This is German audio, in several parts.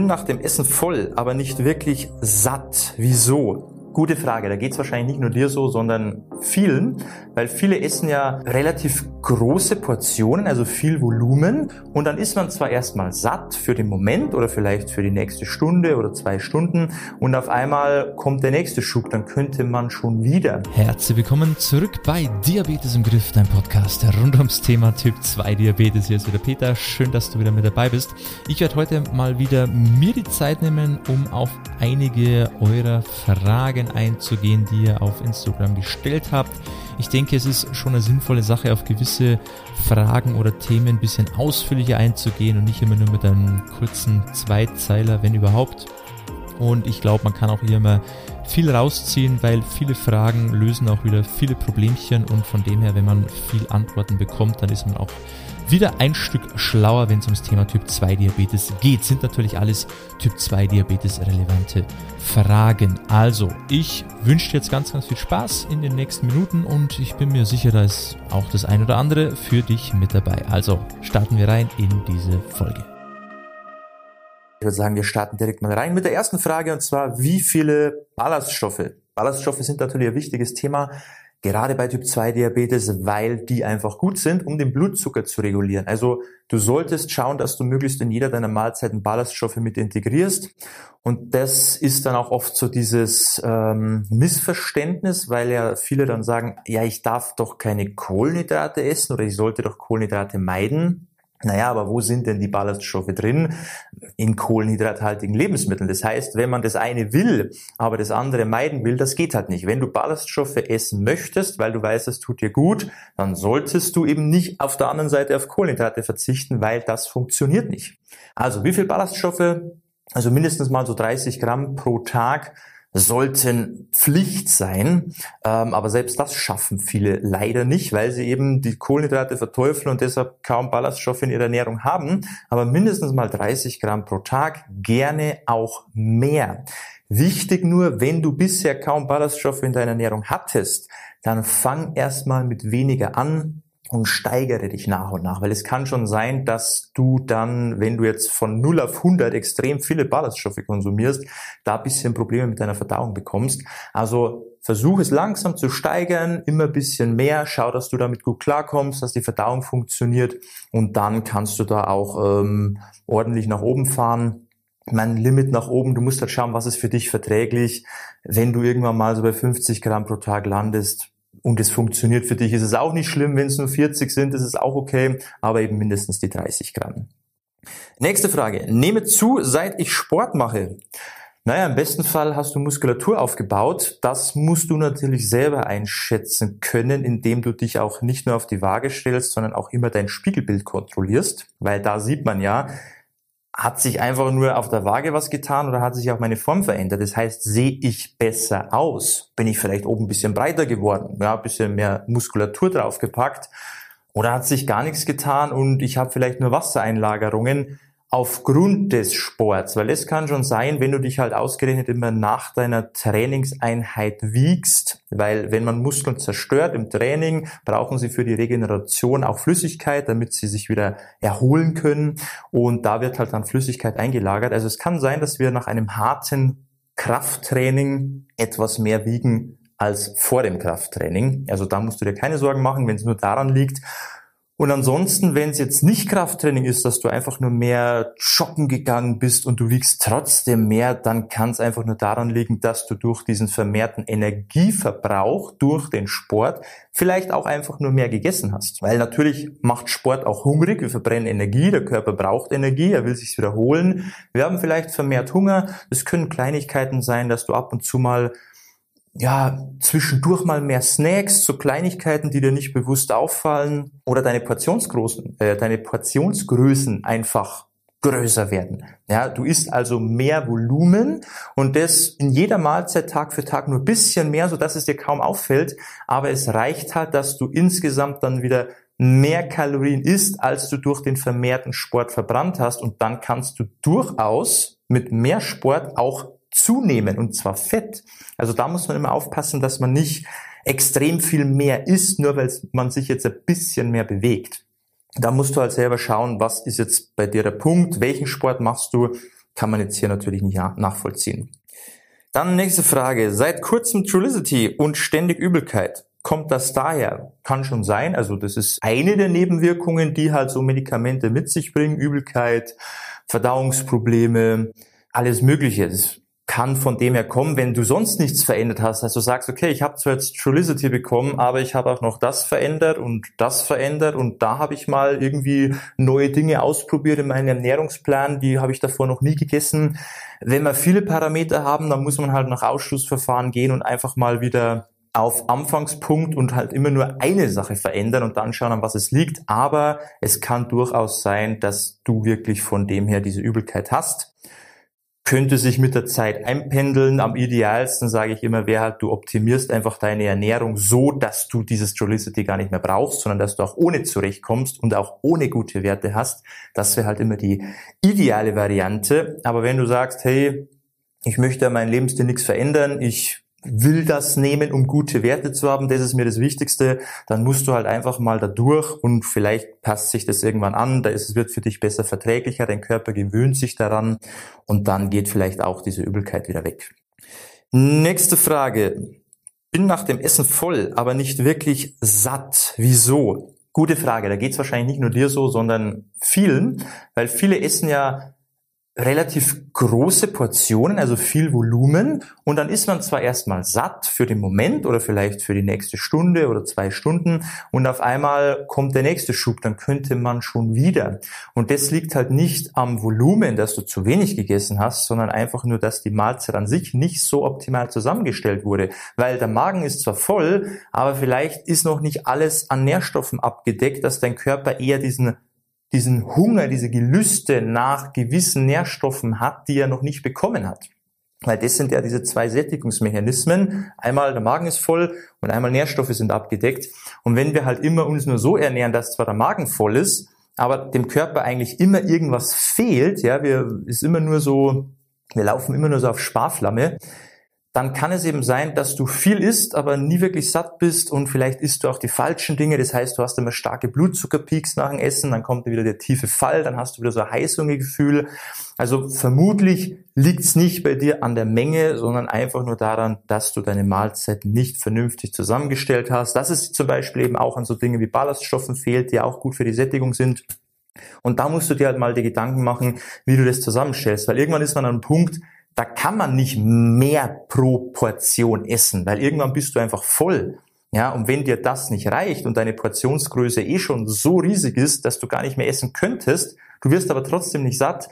bin nach dem Essen voll, aber nicht wirklich satt. Wieso? Gute Frage. Da geht es wahrscheinlich nicht nur dir so, sondern vielen, weil viele essen ja relativ große Portionen, also viel Volumen und dann ist man zwar erstmal satt für den Moment oder vielleicht für die nächste Stunde oder zwei Stunden und auf einmal kommt der nächste Schub, dann könnte man schon wieder. Herzlich willkommen zurück bei Diabetes im Griff, dein Podcast rund ums Thema Typ 2 Diabetes. Hier ist wieder Peter, schön, dass du wieder mit dabei bist. Ich werde heute mal wieder mir die Zeit nehmen, um auf einige eurer Fragen Fragen einzugehen, die ihr auf Instagram gestellt habt. Ich denke, es ist schon eine sinnvolle Sache, auf gewisse Fragen oder Themen ein bisschen ausführlicher einzugehen und nicht immer nur mit einem kurzen Zweizeiler, wenn überhaupt. Und ich glaube, man kann auch hier immer viel rausziehen, weil viele Fragen lösen auch wieder viele Problemchen und von dem her, wenn man viel Antworten bekommt, dann ist man auch wieder ein Stück schlauer, wenn es ums Thema Typ 2 Diabetes geht. Sind natürlich alles Typ 2 Diabetes relevante Fragen. Also, ich wünsche dir jetzt ganz, ganz viel Spaß in den nächsten Minuten und ich bin mir sicher, da ist auch das ein oder andere für dich mit dabei. Also, starten wir rein in diese Folge. Ich würde sagen, wir starten direkt mal rein mit der ersten Frage und zwar, wie viele Ballaststoffe? Ballaststoffe sind natürlich ein wichtiges Thema Gerade bei Typ 2 Diabetes, weil die einfach gut sind, um den Blutzucker zu regulieren. Also du solltest schauen, dass du möglichst in jeder deiner Mahlzeiten Ballaststoffe mit integrierst. Und das ist dann auch oft so dieses ähm, Missverständnis, weil ja viele dann sagen, ja, ich darf doch keine Kohlenhydrate essen oder ich sollte doch Kohlenhydrate meiden. Naja, aber wo sind denn die Ballaststoffe drin? In kohlenhydrathaltigen Lebensmitteln. Das heißt, wenn man das eine will, aber das andere meiden will, das geht halt nicht. Wenn du Ballaststoffe essen möchtest, weil du weißt, es tut dir gut, dann solltest du eben nicht auf der anderen Seite auf Kohlenhydrate verzichten, weil das funktioniert nicht. Also wie viel Ballaststoffe? Also mindestens mal so 30 Gramm pro Tag sollten Pflicht sein. Ähm, aber selbst das schaffen viele leider nicht, weil sie eben die Kohlenhydrate verteufeln und deshalb kaum Ballaststoffe in ihrer Ernährung haben. Aber mindestens mal 30 Gramm pro Tag, gerne auch mehr. Wichtig nur, wenn du bisher kaum Ballaststoffe in deiner Ernährung hattest, dann fang erstmal mit weniger an, und steigere dich nach und nach, weil es kann schon sein, dass du dann, wenn du jetzt von 0 auf 100 extrem viele Ballaststoffe konsumierst, da bisschen Probleme mit deiner Verdauung bekommst. Also versuch es langsam zu steigern, immer bisschen mehr, schau, dass du damit gut klarkommst, dass die Verdauung funktioniert und dann kannst du da auch ähm, ordentlich nach oben fahren mein Limit nach oben. Du musst halt schauen, was ist für dich verträglich. Wenn du irgendwann mal so bei 50 Gramm pro Tag landest, und es funktioniert für dich, ist es auch nicht schlimm, wenn es nur 40 sind, ist es auch okay, aber eben mindestens die 30 Gramm. Nächste Frage. Nehme zu, seit ich Sport mache. Naja, im besten Fall hast du Muskulatur aufgebaut. Das musst du natürlich selber einschätzen können, indem du dich auch nicht nur auf die Waage stellst, sondern auch immer dein Spiegelbild kontrollierst, weil da sieht man ja, hat sich einfach nur auf der Waage was getan oder hat sich auch meine Form verändert? Das heißt, sehe ich besser aus? Bin ich vielleicht oben ein bisschen breiter geworden? Ja, ein bisschen mehr Muskulatur draufgepackt? Oder hat sich gar nichts getan und ich habe vielleicht nur Wassereinlagerungen? Aufgrund des Sports, weil es kann schon sein, wenn du dich halt ausgerechnet immer nach deiner Trainingseinheit wiegst, weil wenn man Muskeln zerstört im Training, brauchen sie für die Regeneration auch Flüssigkeit, damit sie sich wieder erholen können und da wird halt dann Flüssigkeit eingelagert. Also es kann sein, dass wir nach einem harten Krafttraining etwas mehr wiegen als vor dem Krafttraining. Also da musst du dir keine Sorgen machen, wenn es nur daran liegt. Und ansonsten, wenn es jetzt nicht Krafttraining ist, dass du einfach nur mehr joggen gegangen bist und du wiegst trotzdem mehr, dann kann es einfach nur daran liegen, dass du durch diesen vermehrten Energieverbrauch durch den Sport vielleicht auch einfach nur mehr gegessen hast. Weil natürlich macht Sport auch hungrig, wir verbrennen Energie, der Körper braucht Energie, er will sich wiederholen. Wir haben vielleicht vermehrt Hunger. Es können Kleinigkeiten sein, dass du ab und zu mal ja, zwischendurch mal mehr Snacks, so Kleinigkeiten, die dir nicht bewusst auffallen oder deine Portionsgrößen, äh, deine Portionsgrößen einfach größer werden. Ja, du isst also mehr Volumen und das in jeder Mahlzeit Tag für Tag nur bisschen mehr, so dass es dir kaum auffällt, aber es reicht halt, dass du insgesamt dann wieder mehr Kalorien isst, als du durch den vermehrten Sport verbrannt hast und dann kannst du durchaus mit mehr Sport auch zunehmen und zwar Fett. Also da muss man immer aufpassen, dass man nicht extrem viel mehr isst, nur weil man sich jetzt ein bisschen mehr bewegt. Da musst du halt selber schauen, was ist jetzt bei dir der Punkt, welchen Sport machst du, kann man jetzt hier natürlich nicht nachvollziehen. Dann nächste Frage. Seit kurzem Trulicity und ständig Übelkeit. Kommt das daher? Kann schon sein. Also das ist eine der Nebenwirkungen, die halt so Medikamente mit sich bringen. Übelkeit, Verdauungsprobleme, alles Mögliche. Das kann von dem her kommen, wenn du sonst nichts verändert hast, dass du sagst, okay, ich habe zwar jetzt Trulicity bekommen, aber ich habe auch noch das verändert und das verändert und da habe ich mal irgendwie neue Dinge ausprobiert in meinem Ernährungsplan, die habe ich davor noch nie gegessen. Wenn wir viele Parameter haben, dann muss man halt nach Ausschlussverfahren gehen und einfach mal wieder auf Anfangspunkt und halt immer nur eine Sache verändern und dann schauen, an was es liegt. Aber es kann durchaus sein, dass du wirklich von dem her diese Übelkeit hast könnte sich mit der Zeit einpendeln. Am idealsten sage ich immer, halt, du optimierst einfach deine Ernährung so, dass du dieses Jolicity gar nicht mehr brauchst, sondern dass du auch ohne zurechtkommst und auch ohne gute Werte hast. Das wäre halt immer die ideale Variante. Aber wenn du sagst, hey, ich möchte an meinem Lebensstil nichts verändern, ich will das nehmen, um gute Werte zu haben, das ist mir das Wichtigste, dann musst du halt einfach mal da durch und vielleicht passt sich das irgendwann an, da ist, es wird für dich besser verträglicher, dein Körper gewöhnt sich daran und dann geht vielleicht auch diese Übelkeit wieder weg. Nächste Frage. Bin nach dem Essen voll, aber nicht wirklich satt. Wieso? Gute Frage. Da geht es wahrscheinlich nicht nur dir so, sondern vielen, weil viele essen ja relativ große Portionen, also viel Volumen. Und dann ist man zwar erstmal satt für den Moment oder vielleicht für die nächste Stunde oder zwei Stunden und auf einmal kommt der nächste Schub, dann könnte man schon wieder. Und das liegt halt nicht am Volumen, dass du zu wenig gegessen hast, sondern einfach nur, dass die Mahlzeit an sich nicht so optimal zusammengestellt wurde. Weil der Magen ist zwar voll, aber vielleicht ist noch nicht alles an Nährstoffen abgedeckt, dass dein Körper eher diesen diesen Hunger, diese Gelüste nach gewissen Nährstoffen hat, die er noch nicht bekommen hat. Weil das sind ja diese zwei Sättigungsmechanismen. Einmal der Magen ist voll und einmal Nährstoffe sind abgedeckt. Und wenn wir halt immer uns nur so ernähren, dass zwar der Magen voll ist, aber dem Körper eigentlich immer irgendwas fehlt, ja, wir ist immer nur so, wir laufen immer nur so auf Sparflamme, dann kann es eben sein, dass du viel isst, aber nie wirklich satt bist und vielleicht isst du auch die falschen Dinge. Das heißt, du hast immer starke Blutzuckerpeaks nach dem Essen, dann kommt wieder der tiefe Fall, dann hast du wieder so ein Heißhungergefühl. Also vermutlich liegt es nicht bei dir an der Menge, sondern einfach nur daran, dass du deine Mahlzeit nicht vernünftig zusammengestellt hast. Das ist zum Beispiel eben auch an so Dinge wie Ballaststoffen fehlt, die auch gut für die Sättigung sind. Und da musst du dir halt mal die Gedanken machen, wie du das zusammenstellst, weil irgendwann ist man an einem Punkt, da kann man nicht mehr pro Portion essen, weil irgendwann bist du einfach voll. Ja, und wenn dir das nicht reicht und deine Portionsgröße eh schon so riesig ist, dass du gar nicht mehr essen könntest, du wirst aber trotzdem nicht satt,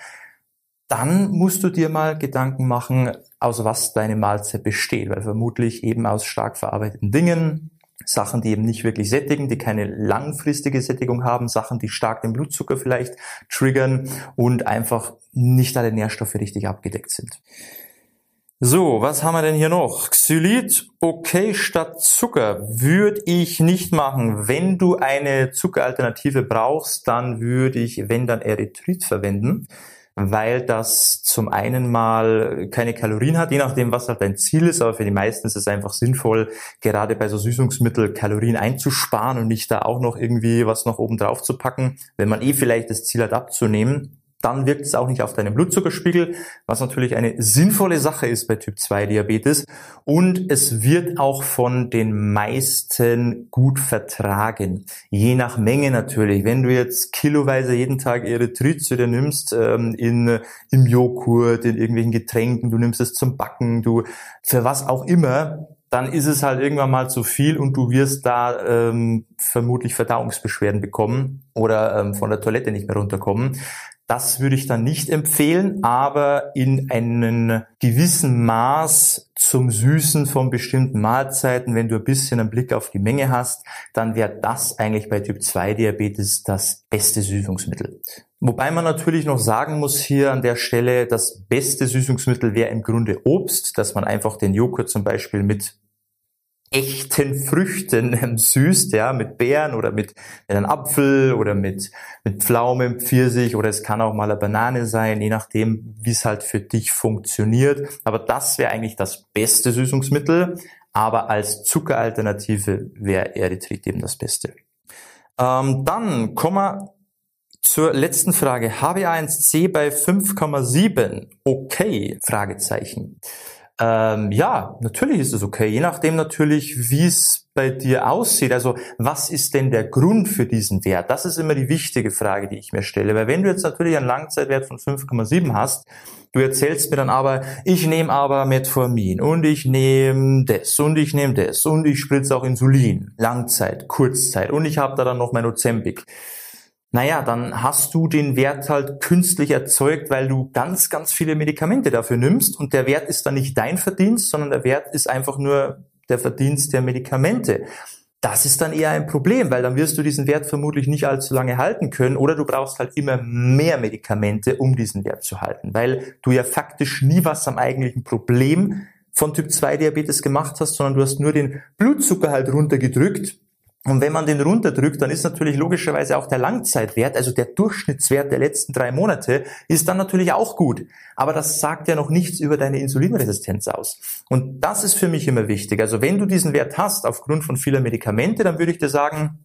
dann musst du dir mal Gedanken machen, aus was deine Mahlzeit besteht, weil vermutlich eben aus stark verarbeiteten Dingen, Sachen, die eben nicht wirklich sättigen, die keine langfristige Sättigung haben, Sachen, die stark den Blutzucker vielleicht triggern und einfach nicht alle Nährstoffe richtig abgedeckt sind. So, was haben wir denn hier noch? Xylit, okay, statt Zucker würde ich nicht machen. Wenn du eine Zuckeralternative brauchst, dann würde ich, wenn dann Erythrit verwenden weil das zum einen mal keine Kalorien hat, je nachdem, was halt dein Ziel ist, aber für die meisten ist es einfach sinnvoll, gerade bei so Süßungsmittel Kalorien einzusparen und nicht da auch noch irgendwie was noch oben drauf zu packen, wenn man eh vielleicht das Ziel hat abzunehmen dann wirkt es auch nicht auf deinen Blutzuckerspiegel, was natürlich eine sinnvolle Sache ist bei Typ 2 Diabetes. Und es wird auch von den meisten gut vertragen. Je nach Menge natürlich. Wenn du jetzt kiloweise jeden Tag Erythrit zu dir nimmst, ähm, in, im Joghurt, in irgendwelchen Getränken, du nimmst es zum Backen, du, für was auch immer, dann ist es halt irgendwann mal zu viel und du wirst da ähm, vermutlich Verdauungsbeschwerden bekommen oder ähm, von der Toilette nicht mehr runterkommen. Das würde ich dann nicht empfehlen, aber in einem gewissen Maß zum Süßen von bestimmten Mahlzeiten, wenn du ein bisschen einen Blick auf die Menge hast, dann wäre das eigentlich bei Typ 2 Diabetes das beste Süßungsmittel. Wobei man natürlich noch sagen muss hier an der Stelle, das beste Süßungsmittel wäre im Grunde Obst, dass man einfach den Joghurt zum Beispiel mit echten Früchten süßt, ja, mit Beeren oder mit, mit einem Apfel oder mit, mit Pflaumen, Pfirsich oder es kann auch mal eine Banane sein, je nachdem, wie es halt für dich funktioniert. Aber das wäre eigentlich das beste Süßungsmittel, aber als Zuckeralternative wäre Erythrit eben das Beste. Ähm, dann kommen wir zur letzten Frage. HbA1c bei 5,7. Okay? Fragezeichen. Ähm, ja, natürlich ist es okay, je nachdem natürlich, wie es bei dir aussieht. Also was ist denn der Grund für diesen Wert? Das ist immer die wichtige Frage, die ich mir stelle. Weil wenn du jetzt natürlich einen Langzeitwert von 5,7 hast, du erzählst mir dann aber, ich nehme aber Metformin und ich nehme das und ich nehme das und ich spritze auch Insulin, Langzeit, Kurzzeit und ich habe da dann noch mein Ozempic naja, dann hast du den Wert halt künstlich erzeugt, weil du ganz, ganz viele Medikamente dafür nimmst und der Wert ist dann nicht dein Verdienst, sondern der Wert ist einfach nur der Verdienst der Medikamente. Das ist dann eher ein Problem, weil dann wirst du diesen Wert vermutlich nicht allzu lange halten können oder du brauchst halt immer mehr Medikamente, um diesen Wert zu halten, weil du ja faktisch nie was am eigentlichen Problem von Typ 2 Diabetes gemacht hast, sondern du hast nur den Blutzucker halt runtergedrückt und wenn man den runterdrückt, dann ist natürlich logischerweise auch der Langzeitwert, also der Durchschnittswert der letzten drei Monate, ist dann natürlich auch gut. Aber das sagt ja noch nichts über deine Insulinresistenz aus. Und das ist für mich immer wichtig. Also wenn du diesen Wert hast aufgrund von vieler Medikamente, dann würde ich dir sagen,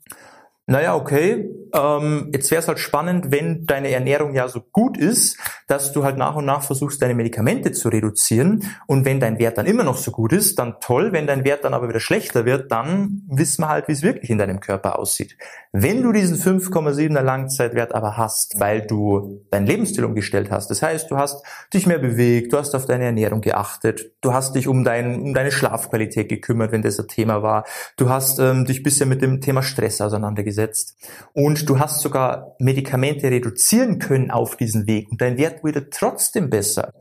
naja, okay, ähm, jetzt wäre es halt spannend, wenn deine Ernährung ja so gut ist, dass du halt nach und nach versuchst, deine Medikamente zu reduzieren. Und wenn dein Wert dann immer noch so gut ist, dann toll. Wenn dein Wert dann aber wieder schlechter wird, dann wissen wir halt, wie es wirklich in deinem Körper aussieht. Wenn du diesen 5,7er Langzeitwert aber hast, weil du deinen Lebensstil umgestellt hast, das heißt, du hast dich mehr bewegt, du hast auf deine Ernährung geachtet, du hast dich um, dein, um deine Schlafqualität gekümmert, wenn das ein Thema war, du hast ähm, dich bisher mit dem Thema Stress auseinandergesetzt, gesetzt. Und du hast sogar Medikamente reduzieren können auf diesen Weg und dein Wert wurde trotzdem besser.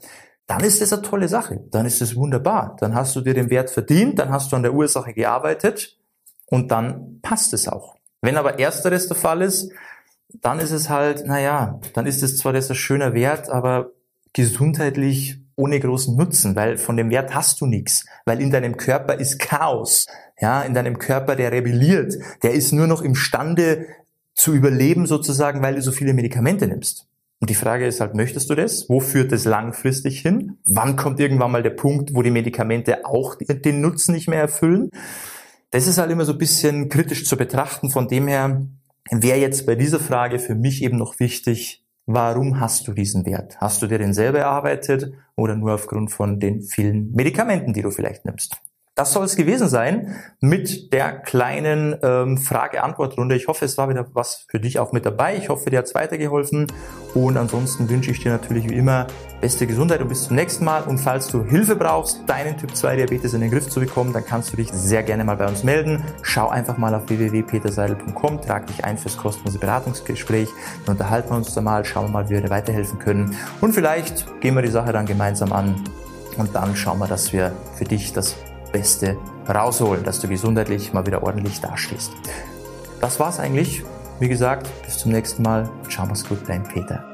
Dann ist das eine tolle Sache. Dann ist es wunderbar. Dann hast du dir den Wert verdient, dann hast du an der Ursache gearbeitet und dann passt es auch. Wenn aber ersteres der Fall ist, dann ist es halt, naja, dann ist es zwar das ein schöner Wert, aber gesundheitlich ohne großen Nutzen, weil von dem Wert hast du nichts, weil in deinem Körper ist Chaos ja, in deinem Körper, der rebelliert, der ist nur noch imstande zu überleben sozusagen, weil du so viele Medikamente nimmst. Und die Frage ist halt, möchtest du das? Wo führt es langfristig hin? Wann kommt irgendwann mal der Punkt, wo die Medikamente auch den Nutzen nicht mehr erfüllen? Das ist halt immer so ein bisschen kritisch zu betrachten. Von dem her wäre jetzt bei dieser Frage für mich eben noch wichtig, warum hast du diesen Wert? Hast du dir den selber erarbeitet oder nur aufgrund von den vielen Medikamenten, die du vielleicht nimmst? Das soll es gewesen sein mit der kleinen ähm, Frage-Antwort-Runde. Ich hoffe, es war wieder was für dich auch mit dabei. Ich hoffe, dir hat es weitergeholfen. Und ansonsten wünsche ich dir natürlich wie immer beste Gesundheit und bis zum nächsten Mal. Und falls du Hilfe brauchst, deinen Typ 2 Diabetes in den Griff zu bekommen, dann kannst du dich sehr gerne mal bei uns melden. Schau einfach mal auf www.peterseidel.com, trag dich ein fürs kostenlose Beratungsgespräch. Dann unterhalten wir uns da mal, schauen mal, wie wir dir weiterhelfen können. Und vielleicht gehen wir die Sache dann gemeinsam an. Und dann schauen wir, dass wir für dich das Beste rausholen, dass du gesundheitlich mal wieder ordentlich dastehst. Das war's eigentlich. Wie gesagt, bis zum nächsten Mal. Ciao, mach's gut, dein Peter.